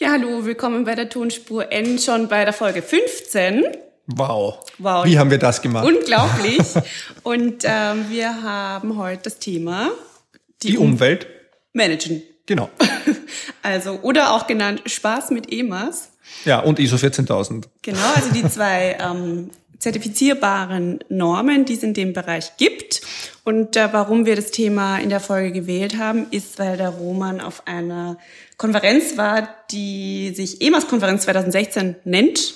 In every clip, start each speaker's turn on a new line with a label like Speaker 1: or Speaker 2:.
Speaker 1: Ja, hallo, willkommen bei der Tonspur N, schon bei der Folge 15.
Speaker 2: Wow. wow. Wie haben wir das gemacht?
Speaker 1: Unglaublich. Und ähm, wir haben heute das Thema
Speaker 2: die, die Umwelt
Speaker 1: managen.
Speaker 2: Genau.
Speaker 1: Also, oder auch genannt Spaß mit EMAs.
Speaker 2: Ja, und ISO 14000.
Speaker 1: Genau, also die zwei ähm, zertifizierbaren Normen, die es in dem Bereich gibt. Und äh, warum wir das Thema in der Folge gewählt haben, ist, weil der Roman auf einer Konferenz war, die sich EMAS-Konferenz 2016 nennt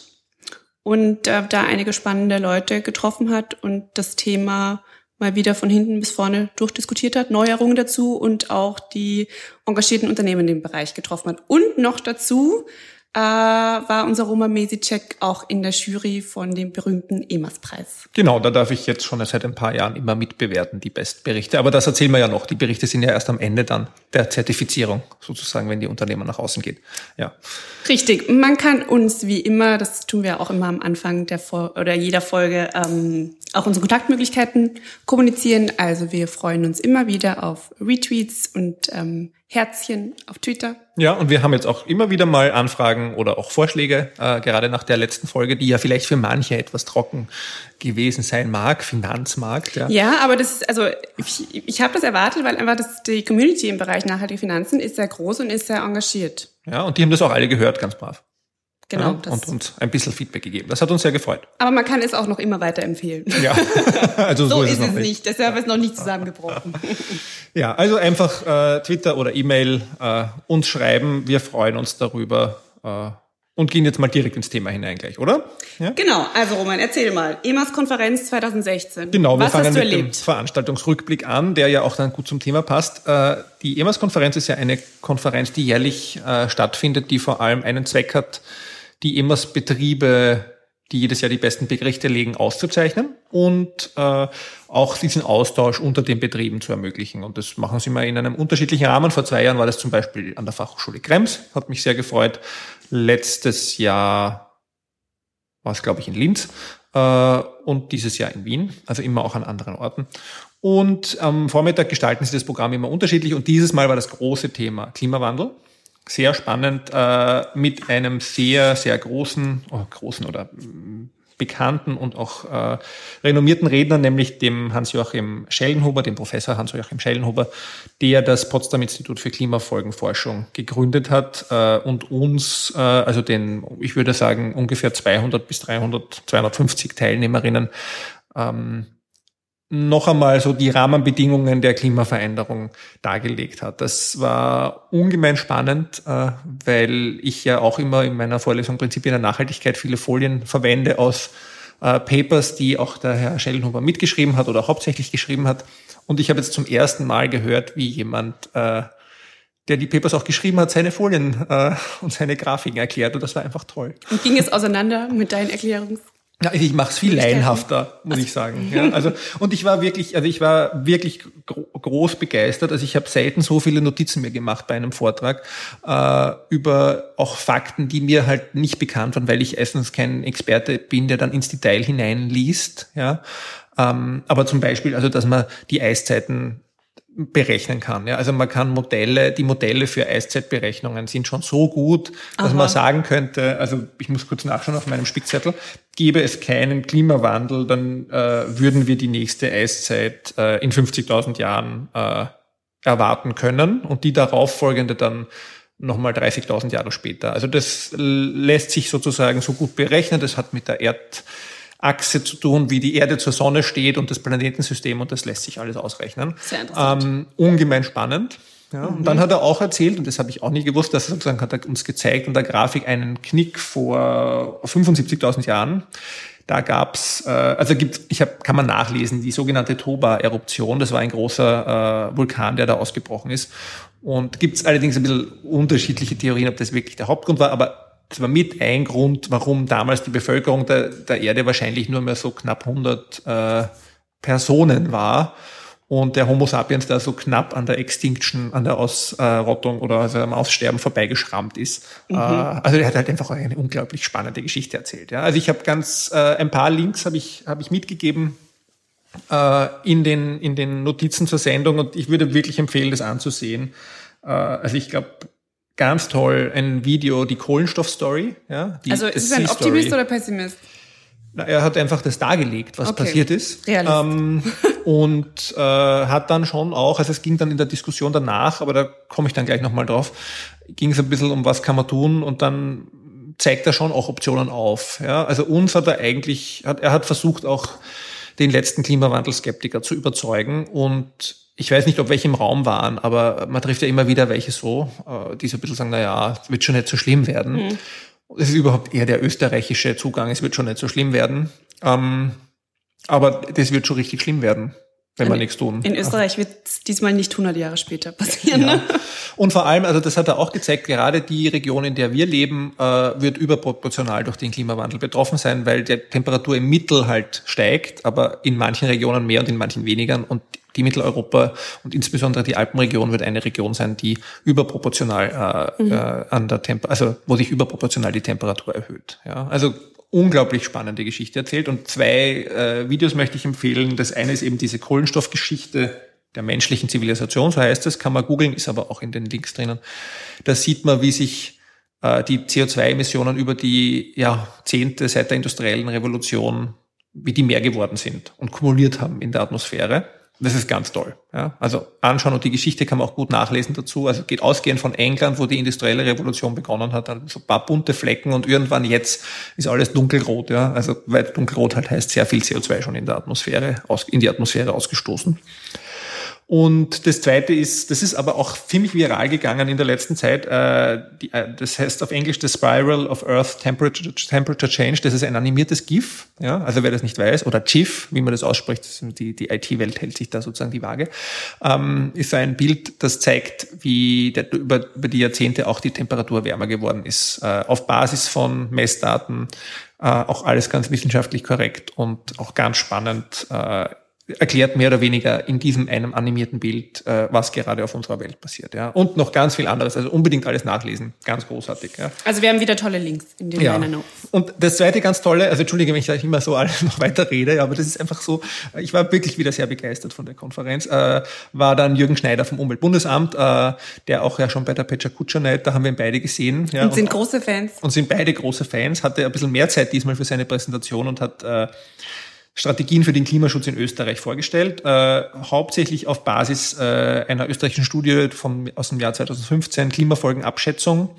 Speaker 1: und äh, da einige spannende Leute getroffen hat und das Thema mal wieder von hinten bis vorne durchdiskutiert hat, Neuerungen dazu und auch die engagierten Unternehmen in dem Bereich getroffen hat. Und noch dazu äh, war unser Roma Mesicek auch in der Jury von dem berühmten EMAS-Preis.
Speaker 2: Genau, da darf ich jetzt schon seit ein paar Jahren immer mitbewerten, die Bestberichte. Aber das erzählen wir ja noch. Die Berichte sind ja erst am Ende dann der Zertifizierung, sozusagen, wenn die Unternehmer nach außen gehen. Ja.
Speaker 1: Richtig. Man kann uns wie immer, das tun wir auch immer am Anfang der Fol oder jeder Folge, ähm, auch unsere Kontaktmöglichkeiten kommunizieren. Also wir freuen uns immer wieder auf Retweets und ähm, Herzchen auf Twitter.
Speaker 2: Ja, und wir haben jetzt auch immer wieder mal Anfragen oder auch Vorschläge, äh, gerade nach der letzten Folge, die ja vielleicht für manche etwas trocken gewesen sein mag, Finanzmarkt.
Speaker 1: Ja, ja aber das ist, also ich, ich habe das erwartet, weil einfach das, die Community im Bereich nachhaltige Finanzen ist sehr groß und ist sehr engagiert.
Speaker 2: Ja, und die haben das auch alle gehört, ganz brav. Genau. Ja, und uns ein bisschen Feedback gegeben. Das hat uns sehr gefreut.
Speaker 1: Aber man kann es auch noch immer weiterempfehlen.
Speaker 2: Ja, also so,
Speaker 1: so ist, es, noch nicht. Der Server ist noch nicht zusammengebrochen.
Speaker 2: ja, also einfach äh, Twitter oder E-Mail äh, uns schreiben. Wir freuen uns darüber. Äh, und gehen jetzt mal direkt ins Thema hinein gleich, oder?
Speaker 1: Ja? Genau, also Roman, erzähl mal. EMAS-Konferenz 2016.
Speaker 2: Genau, wir Was fangen mit erlebt? dem Veranstaltungsrückblick an, der ja auch dann gut zum Thema passt. Äh, die EMAS-Konferenz ist ja eine Konferenz, die jährlich äh, stattfindet, die vor allem einen Zweck hat, die EMAS-Betriebe, die jedes Jahr die besten Berichte legen, auszuzeichnen und äh, auch diesen Austausch unter den Betrieben zu ermöglichen. Und das machen sie mal in einem unterschiedlichen Rahmen. Vor zwei Jahren war das zum Beispiel an der Fachhochschule Krems, hat mich sehr gefreut letztes Jahr war es, glaube ich, in Linz äh, und dieses Jahr in Wien, also immer auch an anderen Orten. Und am Vormittag gestalten sie das Programm immer unterschiedlich und dieses Mal war das große Thema Klimawandel. Sehr spannend äh, mit einem sehr, sehr großen, oh, großen oder bekannten und auch äh, renommierten Redner, nämlich dem Hans-Joachim Schellenhuber, dem Professor Hans-Joachim Schellenhuber, der das Potsdam Institut für Klimafolgenforschung gegründet hat äh, und uns, äh, also den, ich würde sagen, ungefähr 200 bis 300, 250 Teilnehmerinnen ähm, noch einmal so die Rahmenbedingungen der Klimaveränderung dargelegt hat. Das war ungemein spannend, äh, weil ich ja auch immer in meiner Vorlesung Prinzipien der Nachhaltigkeit viele Folien verwende aus äh, Papers, die auch der Herr Schellenhuber mitgeschrieben hat oder hauptsächlich geschrieben hat. Und ich habe jetzt zum ersten Mal gehört, wie jemand, äh, der die Papers auch geschrieben hat, seine Folien und seine Grafiken erklärt. Und das war einfach toll.
Speaker 1: Und ging es auseinander mit deinen Erklärungs
Speaker 2: ja, ich mache es viel laienhafter, muss ich sagen. Ja, also und ich war wirklich, also ich war wirklich gro groß begeistert. Also ich habe selten so viele Notizen mir gemacht bei einem Vortrag äh, über auch Fakten, die mir halt nicht bekannt waren, weil ich erstens kein Experte bin, der dann ins Detail hineinliest. Ja, ähm, aber zum Beispiel, also dass man die Eiszeiten berechnen kann. Ja, also man kann Modelle, die Modelle für Eiszeitberechnungen sind schon so gut, dass Aha. man sagen könnte, also ich muss kurz nachschauen auf meinem Spickzettel, gäbe es keinen Klimawandel, dann äh, würden wir die nächste Eiszeit äh, in 50.000 Jahren äh, erwarten können und die darauf folgende dann nochmal 30.000 Jahre später. Also das lässt sich sozusagen so gut berechnen. Das hat mit der Erd Achse zu tun, wie die Erde zur Sonne steht und das Planetensystem und das lässt sich alles ausrechnen.
Speaker 1: Sehr interessant.
Speaker 2: Ähm, ungemein spannend. Ja, mhm. Und dann hat er auch erzählt, und das habe ich auch nie gewusst, dass er sozusagen hat er uns gezeigt in der Grafik einen Knick vor 75.000 Jahren. Da gab's, äh, also gibt, ich hab, kann man nachlesen, die sogenannte Toba-Eruption. Das war ein großer äh, Vulkan, der da ausgebrochen ist. Und gibt's allerdings ein bisschen unterschiedliche Theorien, ob das wirklich der Hauptgrund war. Aber das war mit ein Grund, warum damals die Bevölkerung der, der Erde wahrscheinlich nur mehr so knapp 100 äh, Personen war und der Homo sapiens da so knapp an der Extinction, an der Ausrottung oder also am Aussterben vorbeigeschrammt ist. Mhm. Äh, also er hat halt einfach eine unglaublich spannende Geschichte erzählt. Ja. Also ich habe ganz äh, ein paar Links habe ich habe ich mitgegeben äh, in den in den Notizen zur Sendung und ich würde wirklich empfehlen, das anzusehen. Äh, also ich glaube ganz toll ein Video, die Kohlenstoffstory. Ja, die,
Speaker 1: also ist es ein Optimist oder Pessimist?
Speaker 2: Na, er hat einfach das dargelegt, was okay. passiert ist. Ähm, und äh, hat dann schon auch, also es ging dann in der Diskussion danach, aber da komme ich dann gleich nochmal drauf, ging es ein bisschen um, was kann man tun und dann zeigt er schon auch Optionen auf. Ja? Also uns hat er eigentlich, hat, er hat versucht auch den letzten Klimawandelskeptiker zu überzeugen und ich weiß nicht, ob welche im Raum waren, aber man trifft ja immer wieder welche so, äh, die so ein bisschen sagen, na ja, es wird schon nicht so schlimm werden. Mhm. Es ist überhaupt eher der österreichische Zugang, es wird schon nicht so schlimm werden. Ähm, aber das wird schon richtig schlimm werden wenn wir nichts tun.
Speaker 1: In Österreich wird es diesmal nicht 100 Jahre später passieren. Ja.
Speaker 2: Und vor allem, also das hat er auch gezeigt, gerade die Region, in der wir leben, äh, wird überproportional durch den Klimawandel betroffen sein, weil die Temperatur im Mittel halt steigt, aber in manchen Regionen mehr und in manchen weniger. Und die Mitteleuropa und insbesondere die Alpenregion wird eine Region sein, die überproportional äh, mhm. äh, an der Temper also wo sich überproportional die Temperatur erhöht. Ja, also unglaublich spannende Geschichte erzählt. Und zwei äh, Videos möchte ich empfehlen. Das eine ist eben diese Kohlenstoffgeschichte der menschlichen Zivilisation, so heißt es, kann man googeln, ist aber auch in den Links drinnen. Da sieht man, wie sich äh, die CO2-Emissionen über die Jahrzehnte seit der industriellen Revolution, wie die mehr geworden sind und kumuliert haben in der Atmosphäre. Das ist ganz toll. Ja? Also anschauen und die Geschichte kann man auch gut nachlesen dazu. Also geht ausgehend von England, wo die industrielle Revolution begonnen hat, dann so ein paar bunte Flecken und irgendwann jetzt ist alles dunkelrot. Ja? Also weil dunkelrot halt heißt sehr viel CO2 schon in der Atmosphäre, in die Atmosphäre ausgestoßen. Und das Zweite ist, das ist aber auch ziemlich viral gegangen in der letzten Zeit. Äh, äh, das heißt auf Englisch The Spiral of Earth Temperature, Temperature Change. Das ist ein animiertes GIF. Ja, also wer das nicht weiß oder GIF, wie man das ausspricht, die, die IT-Welt hält sich da sozusagen die Waage. Ähm, ist ein Bild, das zeigt, wie der, über, über die Jahrzehnte auch die Temperatur wärmer geworden ist. Äh, auf Basis von Messdaten, auch alles ganz wissenschaftlich korrekt und auch ganz spannend. Erklärt mehr oder weniger in diesem einem animierten Bild, äh, was gerade auf unserer Welt passiert. Ja. Und noch ganz viel anderes. Also unbedingt alles nachlesen. Ganz großartig. Ja.
Speaker 1: Also wir haben wieder tolle Links in den
Speaker 2: ja. Notes. Und das zweite ganz tolle, also entschuldige, wenn ich da immer so alles noch weiter rede, aber das ist einfach so, ich war wirklich wieder sehr begeistert von der Konferenz, äh, war dann Jürgen Schneider vom Umweltbundesamt, äh, der auch ja schon bei der Pecha Kutschernet, da haben wir ihn beide gesehen.
Speaker 1: Ja, und sind und, große Fans.
Speaker 2: Und sind beide große Fans, hatte ein bisschen mehr Zeit diesmal für seine Präsentation und hat äh, Strategien für den Klimaschutz in Österreich vorgestellt, äh, hauptsächlich auf Basis äh, einer österreichischen Studie vom, aus dem Jahr 2015, Klimafolgenabschätzung.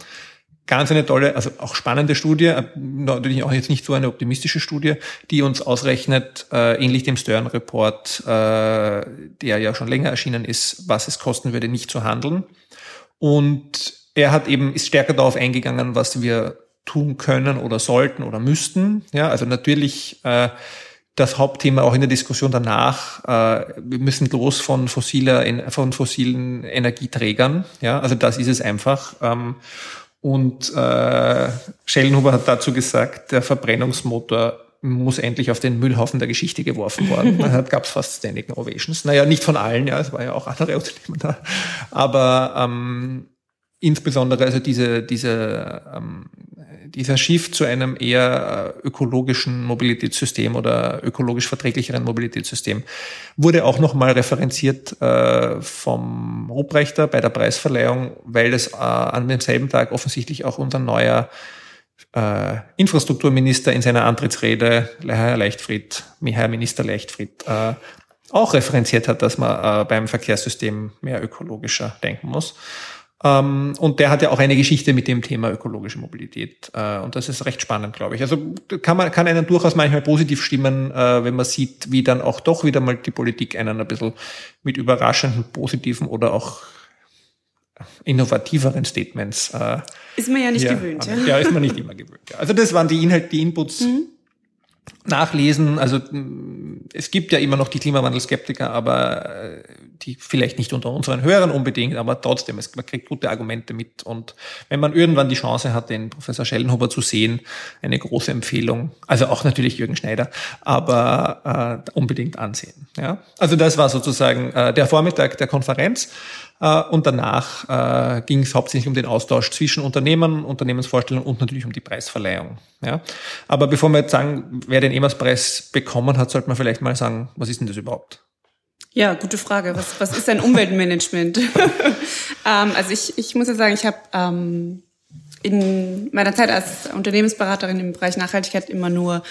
Speaker 2: Ganz eine tolle, also auch spannende Studie, äh, natürlich auch jetzt nicht so eine optimistische Studie, die uns ausrechnet, äh, ähnlich dem Stern-Report, äh, der ja schon länger erschienen ist, was es kosten würde, nicht zu handeln. Und er hat eben, ist stärker darauf eingegangen, was wir tun können oder sollten oder müssten. Ja, also natürlich äh, das Hauptthema auch in der Diskussion danach. Äh, wir müssen los von fossiler, von fossilen Energieträgern. Ja, also das ist es einfach. Ähm, und äh, Schellenhuber hat dazu gesagt, der Verbrennungsmotor muss endlich auf den Müllhaufen der Geschichte geworfen worden. Da gab es fast Standing Ovations. Naja, nicht von allen, ja, es war ja auch andere Unternehmen da. Aber ähm, insbesondere also diese, diese ähm, dieser Shift zu einem eher äh, ökologischen Mobilitätssystem oder ökologisch verträglicheren Mobilitätssystem wurde auch nochmal referenziert äh, vom Ruprechter bei der Preisverleihung, weil es äh, an demselben Tag offensichtlich auch unser neuer Infrastrukturminister in seiner Antrittsrede, Herr Leichtfried, Herr Minister Leichtfried, auch referenziert hat, dass man beim Verkehrssystem mehr ökologischer denken muss. Ähm, und der hat ja auch eine Geschichte mit dem Thema ökologische Mobilität. Äh, und das ist recht spannend, glaube ich. Also kann man kann einen durchaus manchmal positiv stimmen, äh, wenn man sieht, wie dann auch doch wieder mal die Politik einen ein bisschen mit überraschenden, positiven oder auch innovativeren Statements. Äh,
Speaker 1: ist man ja nicht gewöhnt.
Speaker 2: Ja. ja, ist man nicht immer gewöhnt. Ja. Also das waren die Inhalte, die Inputs. Mhm nachlesen. Also es gibt ja immer noch die Klimawandelskeptiker, aber äh, die vielleicht nicht unter unseren Hörern unbedingt, aber trotzdem, es, man kriegt gute Argumente mit. Und wenn man irgendwann die Chance hat, den Professor Schellenhuber zu sehen, eine große Empfehlung. Also auch natürlich Jürgen Schneider, aber äh, unbedingt ansehen. Ja? Also das war sozusagen äh, der Vormittag der Konferenz. Äh, und danach äh, ging es hauptsächlich um den Austausch zwischen Unternehmen, Unternehmensvorstellungen und natürlich um die Preisverleihung. Ja? Aber bevor wir jetzt sagen, wer den EMAS-Preis bekommen hat, sollte man vielleicht mal sagen, was ist denn das überhaupt?
Speaker 1: Ja, gute Frage. Was, was ist ein Umweltmanagement? ähm, also ich, ich muss ja sagen, ich habe ähm, in meiner Zeit als Unternehmensberaterin im Bereich Nachhaltigkeit immer nur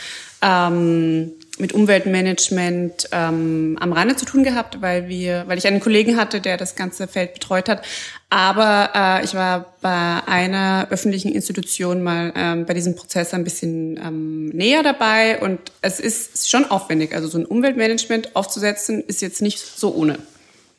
Speaker 1: ähm, mit Umweltmanagement ähm, am Rande zu tun gehabt, weil wir, weil ich einen Kollegen hatte, der das ganze Feld betreut hat. Aber äh, ich war bei einer öffentlichen Institution mal ähm, bei diesem Prozess ein bisschen ähm, näher dabei und es ist schon aufwendig. Also so ein Umweltmanagement aufzusetzen ist jetzt nicht so ohne.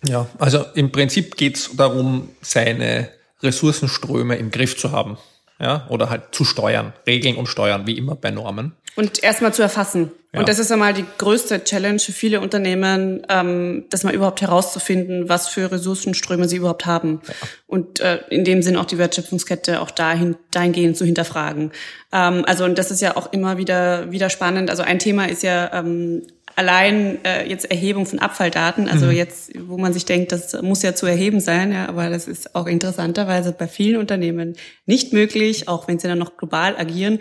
Speaker 2: Ja, also im Prinzip geht es darum, seine Ressourcenströme im Griff zu haben. Ja, oder halt zu steuern, regeln und steuern, wie immer bei Normen.
Speaker 1: Und erstmal zu erfassen. Ja. Und das ist einmal die größte Challenge für viele Unternehmen, ähm, das mal überhaupt herauszufinden, was für Ressourcenströme sie überhaupt haben. Ja. Und äh, in dem Sinn auch die Wertschöpfungskette auch dahin, dahingehend zu hinterfragen. Ähm, also und das ist ja auch immer wieder wieder spannend. Also ein Thema ist ja ähm, allein äh, jetzt Erhebung von Abfalldaten, also mhm. jetzt, wo man sich denkt, das muss ja zu erheben sein, ja, aber das ist auch interessanterweise bei vielen Unternehmen nicht möglich, auch wenn sie dann noch global agieren,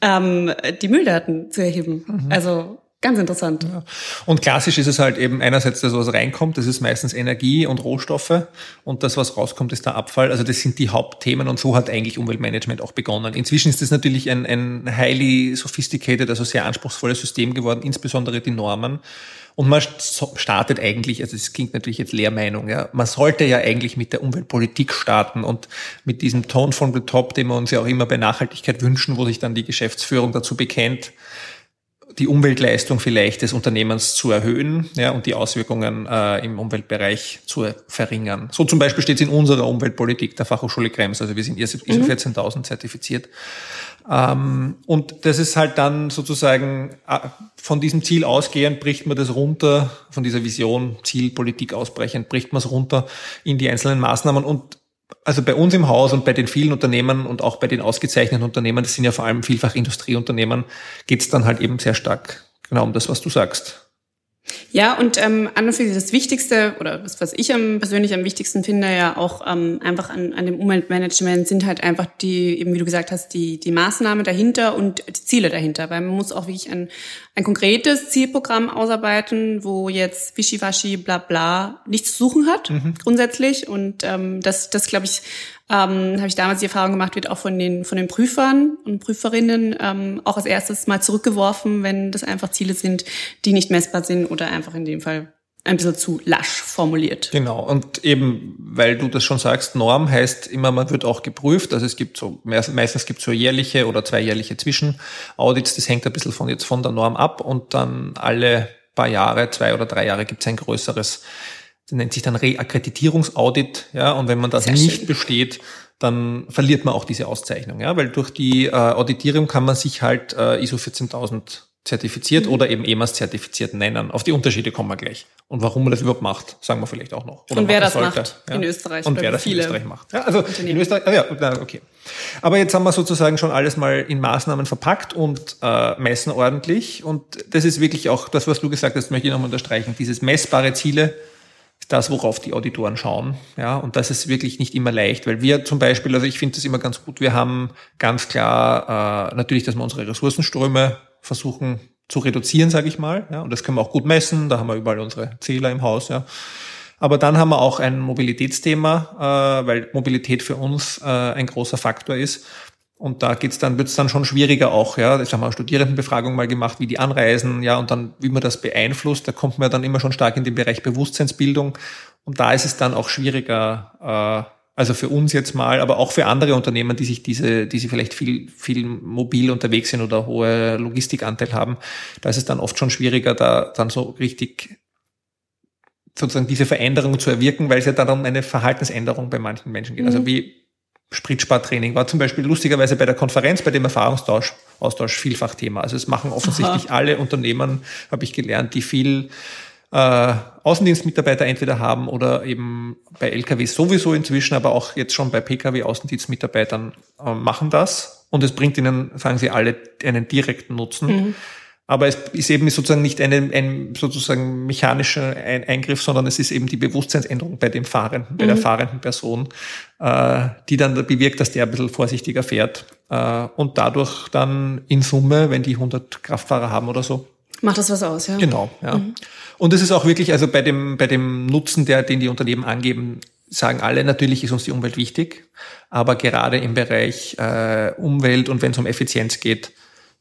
Speaker 1: ähm, die Mülldaten zu erheben. Mhm. Also Ganz interessant. Ja.
Speaker 2: Und klassisch ist es halt eben einerseits das, was reinkommt, das ist meistens Energie und Rohstoffe und das, was rauskommt, ist der Abfall. Also das sind die Hauptthemen und so hat eigentlich Umweltmanagement auch begonnen. Inzwischen ist das natürlich ein, ein highly sophisticated, also sehr anspruchsvolles System geworden, insbesondere die Normen. Und man startet eigentlich, also es klingt natürlich jetzt Lehrmeinung, ja, man sollte ja eigentlich mit der Umweltpolitik starten und mit diesem Tone from the top, den wir uns ja auch immer bei Nachhaltigkeit wünschen, wo sich dann die Geschäftsführung dazu bekennt, die Umweltleistung vielleicht des Unternehmens zu erhöhen ja, und die Auswirkungen äh, im Umweltbereich zu verringern. So zum Beispiel steht es in unserer Umweltpolitik der Fachhochschule Krems. Also wir sind ISO mhm. 14000 zertifiziert. Ähm, und das ist halt dann sozusagen äh, von diesem Ziel ausgehend bricht man das runter, von dieser Vision, Ziel, Politik ausbrechend, bricht man es runter in die einzelnen Maßnahmen und also bei uns im Haus und bei den vielen Unternehmen und auch bei den ausgezeichneten Unternehmen, das sind ja vor allem vielfach Industrieunternehmen, geht es dann halt eben sehr stark genau um das, was du sagst.
Speaker 1: Ja, und ähm, an und für sich das Wichtigste oder das, was ich am, persönlich am wichtigsten finde, ja auch ähm, einfach an, an dem Umweltmanagement sind halt einfach die, eben wie du gesagt hast, die, die Maßnahmen dahinter und die Ziele dahinter. Weil man muss auch wirklich ein, ein konkretes Zielprogramm ausarbeiten, wo jetzt Wischiwaschi, bla bla nichts zu suchen hat, mhm. grundsätzlich. Und ähm, das, das glaube ich, ähm, habe ich damals die Erfahrung gemacht, wird auch von den, von den Prüfern und Prüferinnen ähm, auch als erstes mal zurückgeworfen, wenn das einfach Ziele sind, die nicht messbar sind oder einfach in dem Fall ein bisschen zu lasch formuliert.
Speaker 2: Genau. Und eben, weil du das schon sagst, Norm heißt immer, man wird auch geprüft. Also es gibt so, meistens gibt es so jährliche oder zweijährliche Zwischenaudits. Das hängt ein bisschen von jetzt von der Norm ab. Und dann alle paar Jahre, zwei oder drei Jahre gibt es ein größeres das nennt sich dann Reakkreditierungsaudit, ja, und wenn man das Sehr nicht schön. besteht, dann verliert man auch diese Auszeichnung, ja, weil durch die äh, Auditierung kann man sich halt äh, ISO 14000 zertifiziert mhm. oder eben EMAS zertifiziert nennen. Auf die Unterschiede kommen wir gleich. Und warum man das überhaupt macht, sagen wir vielleicht auch noch.
Speaker 1: Oder und wer das sollte. macht ja. in Österreich.
Speaker 2: Und wer das in Österreich macht. Ja, also in Österreich, ah, ja, okay. Aber jetzt haben wir sozusagen schon alles mal in Maßnahmen verpackt und äh, messen ordentlich. Und das ist wirklich auch das, was du gesagt hast, möchte ich nochmal unterstreichen. Dieses messbare Ziele ist das, worauf die Auditoren schauen. Ja, und das ist wirklich nicht immer leicht, weil wir zum Beispiel, also ich finde das immer ganz gut, wir haben ganz klar äh, natürlich, dass wir unsere Ressourcenströme versuchen zu reduzieren, sage ich mal. Ja, und das können wir auch gut messen, da haben wir überall unsere Zähler im Haus. Ja. Aber dann haben wir auch ein Mobilitätsthema, äh, weil Mobilität für uns äh, ein großer Faktor ist. Und da geht's dann, wird's dann schon schwieriger auch, ja. Haben wir eine Studierendenbefragung mal gemacht, wie die anreisen, ja, und dann, wie man das beeinflusst, da kommt man dann immer schon stark in den Bereich Bewusstseinsbildung. Und da ist es dann auch schwieriger, äh, also für uns jetzt mal, aber auch für andere Unternehmen, die sich diese, die sie vielleicht viel, viel mobil unterwegs sind oder hohe Logistikanteil haben, da ist es dann oft schon schwieriger, da dann so richtig sozusagen diese Veränderung zu erwirken, weil es ja dann um eine Verhaltensänderung bei manchen Menschen geht. Also mhm. Also wie Spritspartraining war zum Beispiel lustigerweise bei der Konferenz, bei dem Erfahrungsaustausch Austausch vielfach Thema. Also es machen offensichtlich Aha. alle Unternehmen, habe ich gelernt, die viel äh, Außendienstmitarbeiter entweder haben oder eben bei LKW sowieso inzwischen, aber auch jetzt schon bei Pkw Außendienstmitarbeitern äh, machen das. Und es bringt ihnen, sagen sie alle, einen direkten Nutzen. Mhm. Aber es ist eben sozusagen nicht ein, ein sozusagen mechanischer Eingriff, sondern es ist eben die Bewusstseinsänderung bei dem Fahrenden, bei mhm. der fahrenden Person, äh, die dann bewirkt, dass der ein bisschen vorsichtiger fährt äh, und dadurch dann in Summe, wenn die 100 Kraftfahrer haben oder so,
Speaker 1: Macht das was aus, ja?
Speaker 2: Genau, ja. Mhm. Und es ist auch wirklich, also bei dem, bei dem Nutzen, der, den die Unternehmen angeben, sagen alle, natürlich ist uns die Umwelt wichtig, aber gerade im Bereich äh, Umwelt und wenn es um Effizienz geht,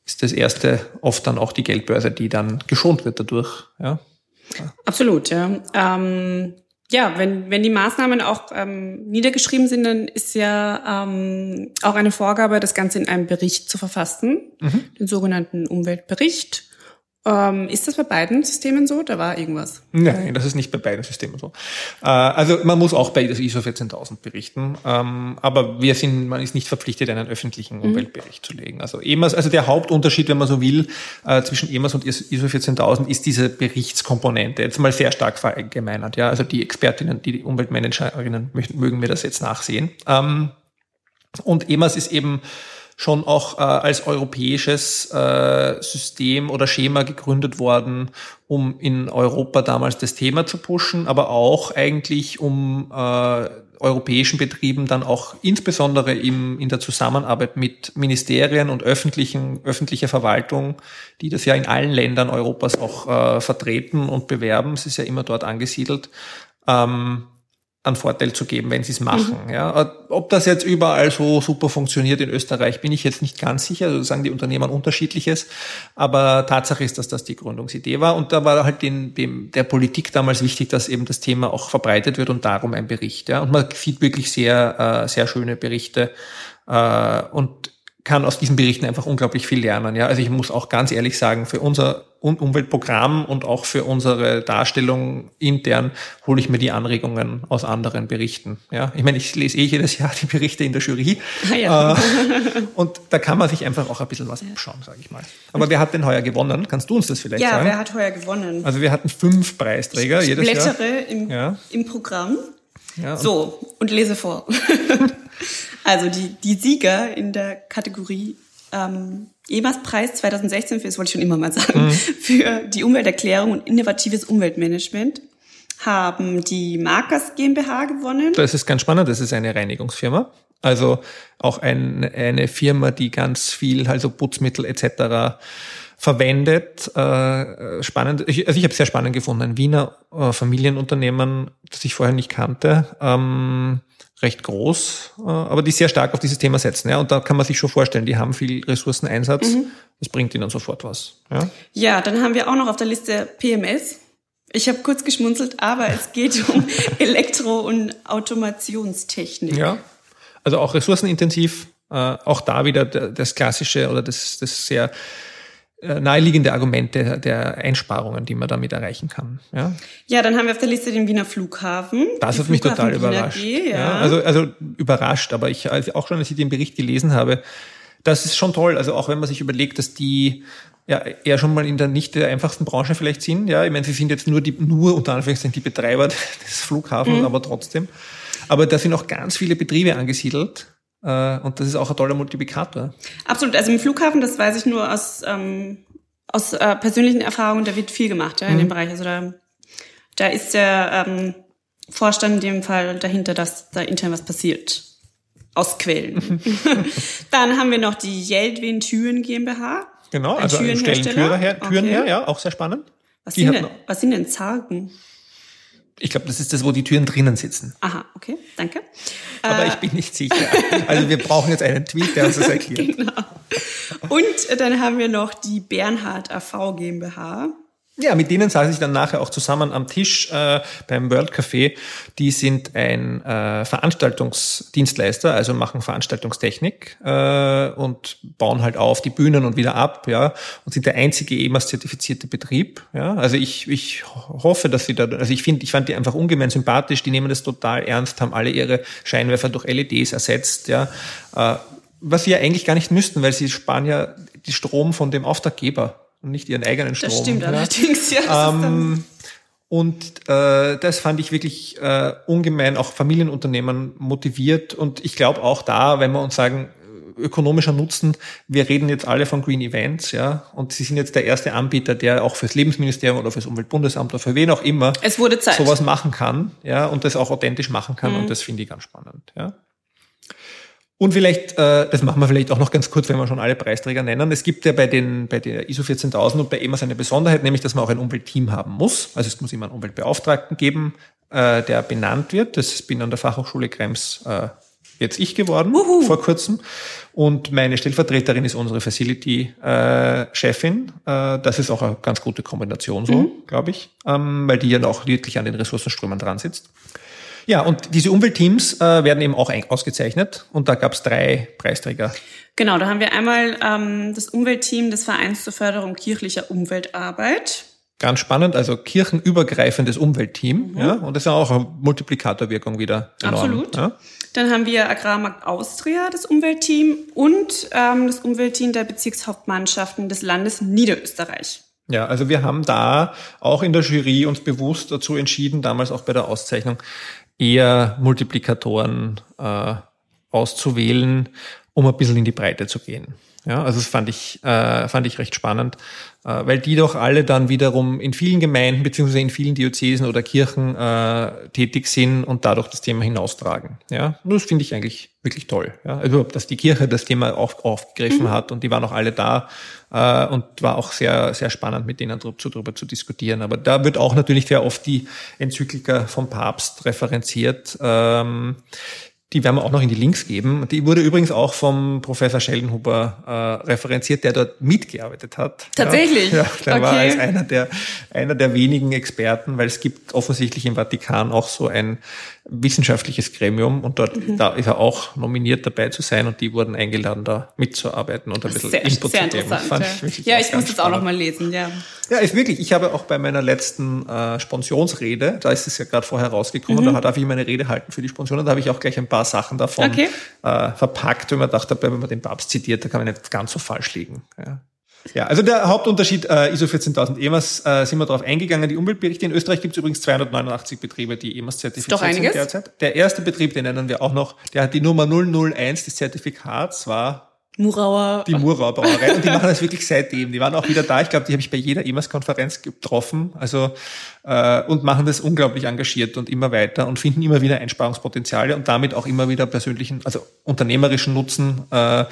Speaker 2: ist das erste oft dann auch die Geldbörse, die dann geschont wird dadurch. Ja.
Speaker 1: Absolut, ja. Ähm, ja, wenn, wenn die Maßnahmen auch ähm, niedergeschrieben sind, dann ist ja ähm, auch eine Vorgabe, das Ganze in einem Bericht zu verfassen, mhm. den sogenannten Umweltbericht. Ähm, ist das bei beiden Systemen so? Da war irgendwas.
Speaker 2: Nein, das ist nicht bei beiden Systemen so. Äh, also man muss auch bei der ISO 14000 berichten, ähm, aber wir sind, man ist nicht verpflichtet, einen öffentlichen mhm. Umweltbericht zu legen. Also EMAS, also der Hauptunterschied, wenn man so will, äh, zwischen EMAS und ISO 14000 ist diese Berichtskomponente. Jetzt mal sehr stark verallgemeinert. Ja, also die Expertinnen, die Umweltmanagerinnen möchten, mögen mir das jetzt nachsehen. Ähm, und EMAS ist eben schon auch äh, als europäisches äh, System oder Schema gegründet worden, um in Europa damals das Thema zu pushen, aber auch eigentlich um äh, europäischen Betrieben dann auch insbesondere im, in der Zusammenarbeit mit Ministerien und öffentlichen, öffentlicher Verwaltung, die das ja in allen Ländern Europas auch äh, vertreten und bewerben, es ist ja immer dort angesiedelt, ähm, einen Vorteil zu geben, wenn sie es machen. Mhm. Ja, ob das jetzt überall so super funktioniert in Österreich, bin ich jetzt nicht ganz sicher. Also sagen die Unternehmen unterschiedliches. Aber Tatsache ist, dass das die Gründungsidee war. Und da war halt den, dem, der Politik damals wichtig, dass eben das Thema auch verbreitet wird und darum ein Bericht. Ja. Und man sieht wirklich sehr, äh, sehr schöne Berichte. Äh, und kann aus diesen Berichten einfach unglaublich viel lernen. Ja, also ich muss auch ganz ehrlich sagen, für unser Umweltprogramm und auch für unsere Darstellung intern hole ich mir die Anregungen aus anderen Berichten. Ja, ich meine, ich lese eh jedes Jahr die Berichte in der Jury. Ah, ja. Äh, und da kann man sich einfach auch ein bisschen was abschauen, sage ich mal. Aber wer hat denn heuer gewonnen? Kannst du uns das vielleicht
Speaker 1: ja,
Speaker 2: sagen?
Speaker 1: Ja, wer hat heuer gewonnen?
Speaker 2: Also wir hatten fünf Preisträger
Speaker 1: ich
Speaker 2: jedes
Speaker 1: blättere
Speaker 2: Jahr.
Speaker 1: Im, ja. im Programm. Ja, und so, und lese vor. Also die, die Sieger in der Kategorie ähm, EMAS-Preis 2016, für, das wollte ich schon immer mal sagen, mhm. für die Umwelterklärung und innovatives Umweltmanagement haben die Markers GmbH gewonnen.
Speaker 2: Das ist ganz spannend, das ist eine Reinigungsfirma. Also auch ein, eine Firma, die ganz viel, also Putzmittel etc. verwendet. Äh, spannend, ich, also ich habe sehr spannend gefunden, ein Wiener äh, Familienunternehmen, das ich vorher nicht kannte. Ähm, recht groß, äh, aber die sehr stark auf dieses Thema setzen. Ja? Und da kann man sich schon vorstellen, die haben viel Ressourceneinsatz. Mhm. Das bringt ihnen sofort was. Ja?
Speaker 1: ja, dann haben wir auch noch auf der Liste PMS. Ich habe kurz geschmunzelt, aber es geht um Elektro- und Automationstechnik.
Speaker 2: Ja, also auch ressourcenintensiv. Äh, auch da wieder das klassische oder das, das sehr äh, naheliegende Argumente der Einsparungen, die man damit erreichen kann. Ja,
Speaker 1: ja dann haben wir auf der Liste den Wiener Flughafen.
Speaker 2: Das hat mich total überrascht. G, ja. ja. also, also überrascht, aber ich also auch schon, als ich den Bericht gelesen habe, das ist schon toll. Also auch wenn man sich überlegt, dass die ja eher schon mal in der nicht der einfachsten Branche vielleicht sind. Ja, ich meine, sie sind jetzt nur die, nur unter Anführungszeichen die Betreiber des Flughafens, mhm. aber trotzdem. Aber da sind auch ganz viele Betriebe angesiedelt äh, und das ist auch ein toller Multiplikator.
Speaker 1: Absolut. Also im Flughafen, das weiß ich nur aus, ähm, aus äh, persönlichen Erfahrungen, da wird viel gemacht ja, in mhm. dem Bereich. Also da, da ist der ähm, Vorstand in dem Fall dahinter, dass da intern was passiert. Aus Quellen. Dann haben wir noch die Jeldwin Türen GmbH.
Speaker 2: Genau, also stellen Türen her, Türen okay. her, ja, auch sehr spannend.
Speaker 1: Was, sind denn, was sind denn Zargen?
Speaker 2: Ich glaube, das ist das, wo die Türen drinnen sitzen.
Speaker 1: Aha, okay, danke.
Speaker 2: Aber äh, ich bin nicht sicher. Also wir brauchen jetzt einen Tweet, der uns das erklärt. genau.
Speaker 1: Und dann haben wir noch die Bernhard AV GmbH.
Speaker 2: Ja, mit denen saß ich dann nachher auch zusammen am Tisch äh, beim World Café. Die sind ein äh, Veranstaltungsdienstleister, also machen Veranstaltungstechnik äh, und bauen halt auf die Bühnen und wieder ab, ja, und sind der einzige EMAS-zertifizierte Betrieb. Ja, also ich, ich hoffe, dass sie da, also ich finde, ich fand die einfach ungemein sympathisch. Die nehmen das total ernst, haben alle ihre Scheinwerfer durch LEDs ersetzt, ja. Äh, was sie ja eigentlich gar nicht müssten, weil sie sparen ja die Strom von dem Auftraggeber und nicht ihren eigenen Strom.
Speaker 1: Das stimmt ja. allerdings, ja.
Speaker 2: Ähm, und äh, das fand ich wirklich äh, ungemein auch Familienunternehmen motiviert. Und ich glaube auch da, wenn wir uns sagen, ökonomischer Nutzen, wir reden jetzt alle von Green Events, ja, und sie sind jetzt der erste Anbieter, der auch fürs Lebensministerium oder fürs Umweltbundesamt oder für wen auch immer
Speaker 1: es wurde Zeit.
Speaker 2: sowas machen kann, ja, und das auch authentisch machen kann. Mhm. Und das finde ich ganz spannend, ja. Und vielleicht, äh, das machen wir vielleicht auch noch ganz kurz, wenn wir schon alle Preisträger nennen. Es gibt ja bei, den, bei der ISO 14000 und bei EMAS eine Besonderheit, nämlich, dass man auch ein Umweltteam haben muss. Also es muss immer einen Umweltbeauftragten geben, äh, der benannt wird. Das bin an der Fachhochschule Krems äh, jetzt ich geworden, Uhu. vor kurzem. Und meine Stellvertreterin ist unsere Facility-Chefin. Äh, äh, das ist auch eine ganz gute Kombination so, mhm. glaube ich, ähm, weil die ja auch wirklich an den Ressourcenströmen dran sitzt. Ja, und diese Umweltteams äh, werden eben auch ausgezeichnet und da gab es drei Preisträger.
Speaker 1: Genau, da haben wir einmal ähm, das Umweltteam des Vereins zur Förderung kirchlicher Umweltarbeit.
Speaker 2: Ganz spannend, also kirchenübergreifendes Umweltteam, mhm. ja, und das ist ja auch eine Multiplikatorwirkung wieder.
Speaker 1: Enorm, Absolut. Ja. Dann haben wir Agrarmarkt Austria, das Umweltteam, und ähm, das Umweltteam der Bezirkshauptmannschaften des Landes Niederösterreich.
Speaker 2: Ja, also wir haben da auch in der Jury uns bewusst dazu entschieden, damals auch bei der Auszeichnung, eher Multiplikatoren äh, auszuwählen, um ein bisschen in die Breite zu gehen. Ja, also das fand ich, äh, fand ich recht spannend, äh, weil die doch alle dann wiederum in vielen Gemeinden beziehungsweise in vielen Diözesen oder Kirchen äh, tätig sind und dadurch das Thema hinaustragen. Ja, und das finde ich eigentlich wirklich toll. Ja, also dass die Kirche das Thema auch aufgegriffen mhm. hat und die waren auch alle da äh, und war auch sehr sehr spannend mit denen darüber zu diskutieren. Aber da wird auch natürlich sehr oft die Enzyklika vom Papst referenziert. Ähm, die werden wir auch noch in die Links geben. Die wurde übrigens auch vom Professor Schellenhuber äh, referenziert, der dort mitgearbeitet hat.
Speaker 1: Tatsächlich?
Speaker 2: Ja, der okay. war als einer der, einer der wenigen Experten, weil es gibt offensichtlich im Vatikan auch so ein wissenschaftliches Gremium und dort mhm. da ist er auch nominiert dabei zu sein und die wurden eingeladen, da mitzuarbeiten und ein bisschen
Speaker 1: sehr, Input sehr zu geben. Ja, ich, ja, ich muss das auch noch mal lesen, ja.
Speaker 2: Ja, ist wirklich. Ich habe auch bei meiner letzten äh, Sponsionsrede, da ist es ja gerade vorher rausgekommen, mhm. da darf ich meine Rede halten für die Sponsoren, da habe ich auch gleich ein paar Sachen davon okay. äh, verpackt, wenn man dachte, wenn man den Papst zitiert, da kann man nicht ganz so falsch liegen. Ja. Ja, also der Hauptunterschied äh, ISO 14000 EMAS äh, sind wir darauf eingegangen. Die Umweltberichte in Österreich gibt es übrigens 289 Betriebe, die EMAS zertifiziert
Speaker 1: sind
Speaker 2: derzeit. Der erste Betrieb, den nennen wir auch noch, der hat die Nummer 001 des Zertifikats, war
Speaker 1: Murauer.
Speaker 2: Die Murauer Brauerei. Und die machen das wirklich seitdem. Die waren auch wieder da. Ich glaube, die habe ich bei jeder EMAS-Konferenz getroffen. Also äh, und machen das unglaublich engagiert und immer weiter und finden immer wieder Einsparungspotenziale und damit auch immer wieder persönlichen, also unternehmerischen Nutzen. Äh,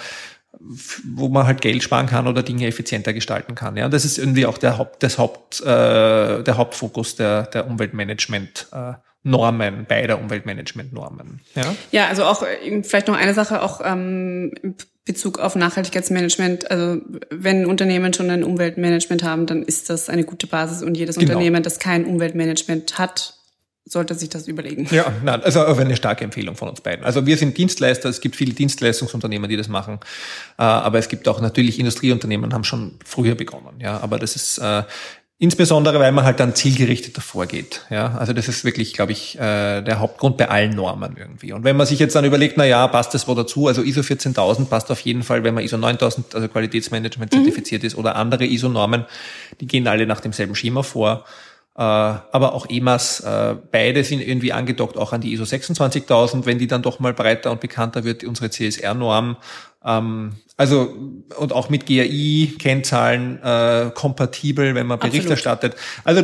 Speaker 2: wo man halt Geld sparen kann oder Dinge effizienter gestalten kann. Ja, das ist irgendwie auch der Haupt, das Haupt, äh, der Hauptfokus der, der Umweltmanagement. Äh, Normen, beider Umweltmanagement-Normen. Ja?
Speaker 1: ja, also auch äh, vielleicht noch eine Sache, auch ähm, Bezug auf Nachhaltigkeitsmanagement. Also wenn Unternehmen schon ein Umweltmanagement haben, dann ist das eine gute Basis und jedes genau. Unternehmen, das kein Umweltmanagement hat, sollte sich das überlegen.
Speaker 2: Ja, nein, also eine starke Empfehlung von uns beiden. Also wir sind Dienstleister, es gibt viele Dienstleistungsunternehmen, die das machen, äh, aber es gibt auch natürlich Industrieunternehmen, haben schon früher begonnen. Ja, aber das ist äh, insbesondere, weil man halt dann zielgerichteter vorgeht. Ja, also das ist wirklich, glaube ich, äh, der Hauptgrund bei allen Normen irgendwie. Und wenn man sich jetzt dann überlegt, na ja, passt das wo dazu? Also ISO 14000 passt auf jeden Fall, wenn man ISO 9000, also Qualitätsmanagement mhm. zertifiziert ist oder andere ISO-Normen, die gehen alle nach demselben Schema vor. Äh, aber auch EMAS, äh, beide sind irgendwie angedockt auch an die ISO 26000, wenn die dann doch mal breiter und bekannter wird, unsere CSR-Norm. Ähm, also und auch mit GAI-Kennzahlen äh, kompatibel, wenn man Bericht Absolut. erstattet. Also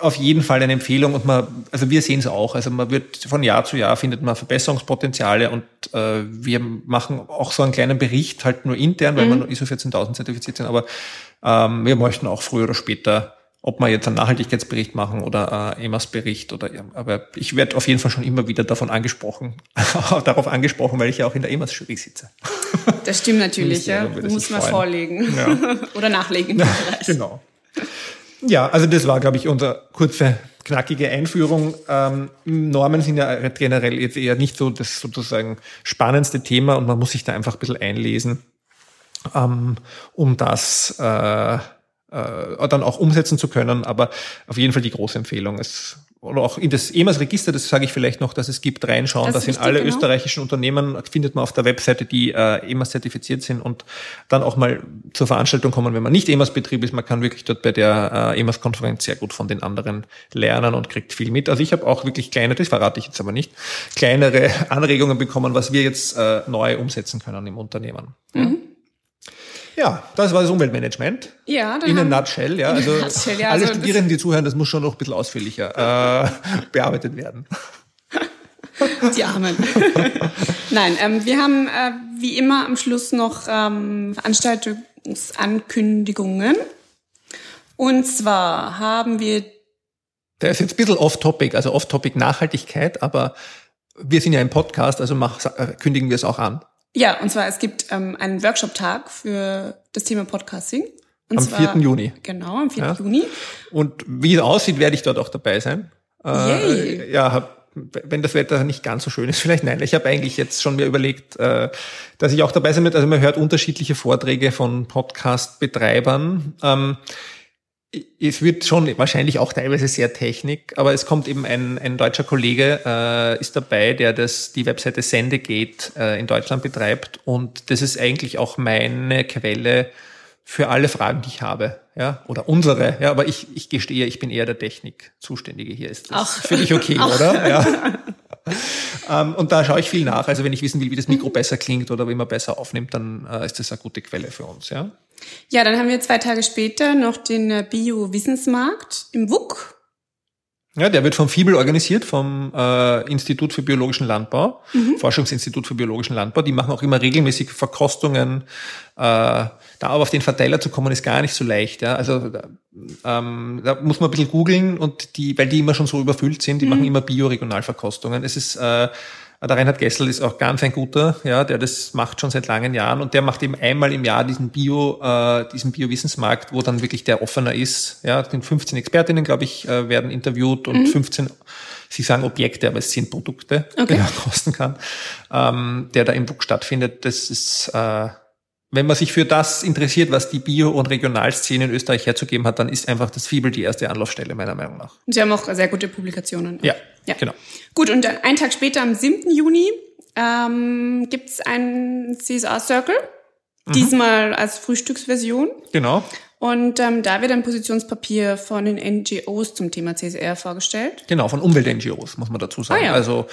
Speaker 2: auf jeden Fall eine Empfehlung und man, also wir sehen es auch. Also man wird von Jahr zu Jahr findet man Verbesserungspotenziale und äh, wir machen auch so einen kleinen Bericht, halt nur intern, weil mhm. wir ISO 14000 zertifiziert sind, aber ähm, wir möchten auch früher oder später ob wir jetzt einen Nachhaltigkeitsbericht machen oder äh, EMAS-Bericht oder aber ich werde auf jeden Fall schon immer wieder davon angesprochen, darauf angesprochen, weil ich ja auch in der EMAS-Jury sitze.
Speaker 1: Das stimmt natürlich, ja. Muss man vorlegen ja. oder nachlegen. Ja,
Speaker 2: genau. Ja, also das war, glaube ich, unsere kurze, knackige Einführung. Ähm, Normen sind ja generell jetzt eher nicht so das sozusagen spannendste Thema und man muss sich da einfach ein bisschen einlesen, ähm, um das äh, äh, dann auch umsetzen zu können. Aber auf jeden Fall die große Empfehlung ist, oder auch in das EMAS-Register, das sage ich vielleicht noch, dass es gibt, reinschauen. Das, das sind alle genau. österreichischen Unternehmen, findet man auf der Webseite, die äh, EMAS zertifiziert sind und dann auch mal zur Veranstaltung kommen, wenn man nicht EMAS-Betrieb ist. Man kann wirklich dort bei der äh, EMAS-Konferenz sehr gut von den anderen lernen und kriegt viel mit. Also ich habe auch wirklich kleine, das verrate ich jetzt aber nicht, kleinere Anregungen bekommen, was wir jetzt äh, neu umsetzen können im Unternehmen. Mhm. Ja. Ja, das war das Umweltmanagement.
Speaker 1: Ja,
Speaker 2: in a nutshell. Ja, also nutshell, ja, alle also Studierenden, die zuhören, das muss schon noch ein bisschen ausführlicher äh, bearbeitet werden.
Speaker 1: Die Armen. Nein, ähm, wir haben äh, wie immer am Schluss noch ähm, Veranstaltungsankündigungen. Und zwar haben wir.
Speaker 2: Der ist jetzt ein bisschen off-topic, also off-topic Nachhaltigkeit, aber wir sind ja im Podcast, also mach, äh, kündigen wir es auch an.
Speaker 1: Ja, und zwar es gibt ähm, einen Workshop-Tag für das Thema Podcasting. Und
Speaker 2: am
Speaker 1: zwar,
Speaker 2: 4. Juni.
Speaker 1: Genau, am 4.
Speaker 2: Ja.
Speaker 1: Juni.
Speaker 2: Und wie es aussieht, werde ich dort auch dabei sein.
Speaker 1: Yay.
Speaker 2: Äh, ja, hab, wenn das Wetter nicht ganz so schön ist, vielleicht nein. Ich habe eigentlich jetzt schon mir überlegt, äh, dass ich auch dabei sein werde. Also man hört unterschiedliche Vorträge von Podcast-Betreibern. Es wird schon wahrscheinlich auch teilweise sehr Technik, aber es kommt eben ein, ein deutscher Kollege, äh, ist dabei, der das, die Webseite Sendegate äh, in Deutschland betreibt und das ist eigentlich auch meine Quelle für alle Fragen, die ich habe, ja, oder unsere, ja, aber ich, ich gestehe, ich bin eher der Technik Zuständige hier. Ist das
Speaker 1: Ach.
Speaker 2: finde ich okay,
Speaker 1: Ach.
Speaker 2: oder? Ja. ähm, und da schaue ich viel nach. Also wenn ich wissen will, wie das Mikro besser klingt oder wie man besser aufnimmt, dann äh, ist das eine gute Quelle für uns, ja.
Speaker 1: Ja, dann haben wir zwei Tage später noch den äh, Bio-Wissensmarkt im WUK.
Speaker 2: Ja, der wird vom FIBEL organisiert, vom äh, Institut für biologischen Landbau, Forschungsinstitut für biologischen Landbau. Die machen auch immer regelmäßig Verkostungen. Äh, da aber auf den Verteiler zu kommen, ist gar nicht so leicht. Ja? Also da, ähm, da muss man ein bisschen googeln und die, weil die immer schon so überfüllt sind, die machen immer Bio-Regionalverkostungen. Es ist äh, der Reinhard Gessel ist auch ganz ein guter, ja, der das macht schon seit langen Jahren und der macht eben einmal im Jahr diesen Bio, äh, diesen Bio-Wissensmarkt, wo dann wirklich der offener ist. Ja, den 15 Expertinnen, glaube ich, äh, werden interviewt und 15, sie sagen Objekte, aber es sind Produkte,
Speaker 1: Okay.
Speaker 2: die man kosten kann, ähm, der da im WUK stattfindet. Das ist, äh, wenn man sich für das interessiert, was die Bio- und Regionalszene in Österreich herzugeben hat, dann ist einfach das Fibel die erste Anlaufstelle, meiner Meinung nach.
Speaker 1: Und sie haben auch sehr gute Publikationen.
Speaker 2: Ja,
Speaker 1: Ja.
Speaker 2: genau.
Speaker 1: Gut, und dann einen Tag später, am 7. Juni, ähm, gibt's einen CSR Circle.
Speaker 2: Mhm.
Speaker 1: Diesmal als Frühstücksversion.
Speaker 2: Genau.
Speaker 1: Und ähm, da wird ein Positionspapier von den NGOs zum Thema CSR vorgestellt.
Speaker 2: Genau, von Umwelt-NGOs, muss man dazu sagen.
Speaker 1: Ah, ja.
Speaker 2: Also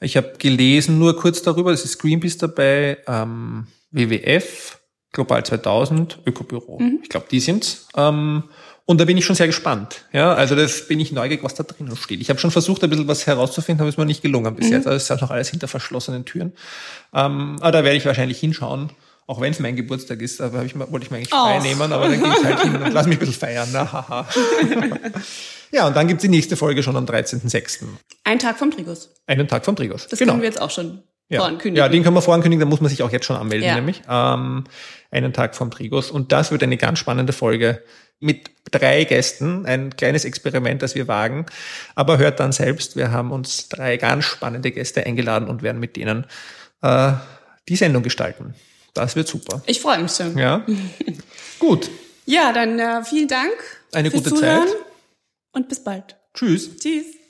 Speaker 2: ich habe gelesen nur kurz darüber, es ist Greenpeace dabei, ähm, WWF, Global 2000, Ökobüro.
Speaker 1: Mhm.
Speaker 2: Ich glaube, die sind's. Ähm, und da bin ich schon sehr gespannt. Ja, also das bin ich neugierig, was da drinnen steht. Ich habe schon versucht, ein bisschen was herauszufinden, aber es ist mir nicht gelungen bis
Speaker 1: Mhm.
Speaker 2: jetzt. Also es ist noch alles hinter verschlossenen Türen. Ähm, aber da werde ich wahrscheinlich hinschauen. Auch wenn es mein Geburtstag ist, aber ich, wollte ich mir eigentlich frei
Speaker 1: Och.
Speaker 2: nehmen, aber dann gehe ich halt hin und lass mich ein bisschen feiern. Na, haha. ja, und dann gibt's die nächste Folge schon am 13.06.
Speaker 1: Ein Tag vom Trigus.
Speaker 2: Einen Tag vom Trigos.
Speaker 1: Das
Speaker 2: genau.
Speaker 1: können wir jetzt auch schon
Speaker 2: ja.
Speaker 1: vorankündigen.
Speaker 2: ja, den können wir vorankündigen, da muss man sich auch jetzt schon anmelden,
Speaker 1: Ja.
Speaker 2: nämlich. Ähm, einen Tag vom Trigos. Und das wird eine ganz spannende Folge mit drei Gästen. Ein kleines Experiment, das wir wagen. Aber hört dann selbst, wir haben uns drei ganz spannende Gäste eingeladen und werden mit denen äh, die Sendung gestalten. Das wird super.
Speaker 1: Ich freue mich schon.
Speaker 2: Ja. Gut.
Speaker 1: Ja, dann äh, vielen Dank
Speaker 2: Eine gute
Speaker 1: Zuhören
Speaker 2: Zeit.
Speaker 1: und bis bald.
Speaker 2: Tschüss.
Speaker 1: Tschüss.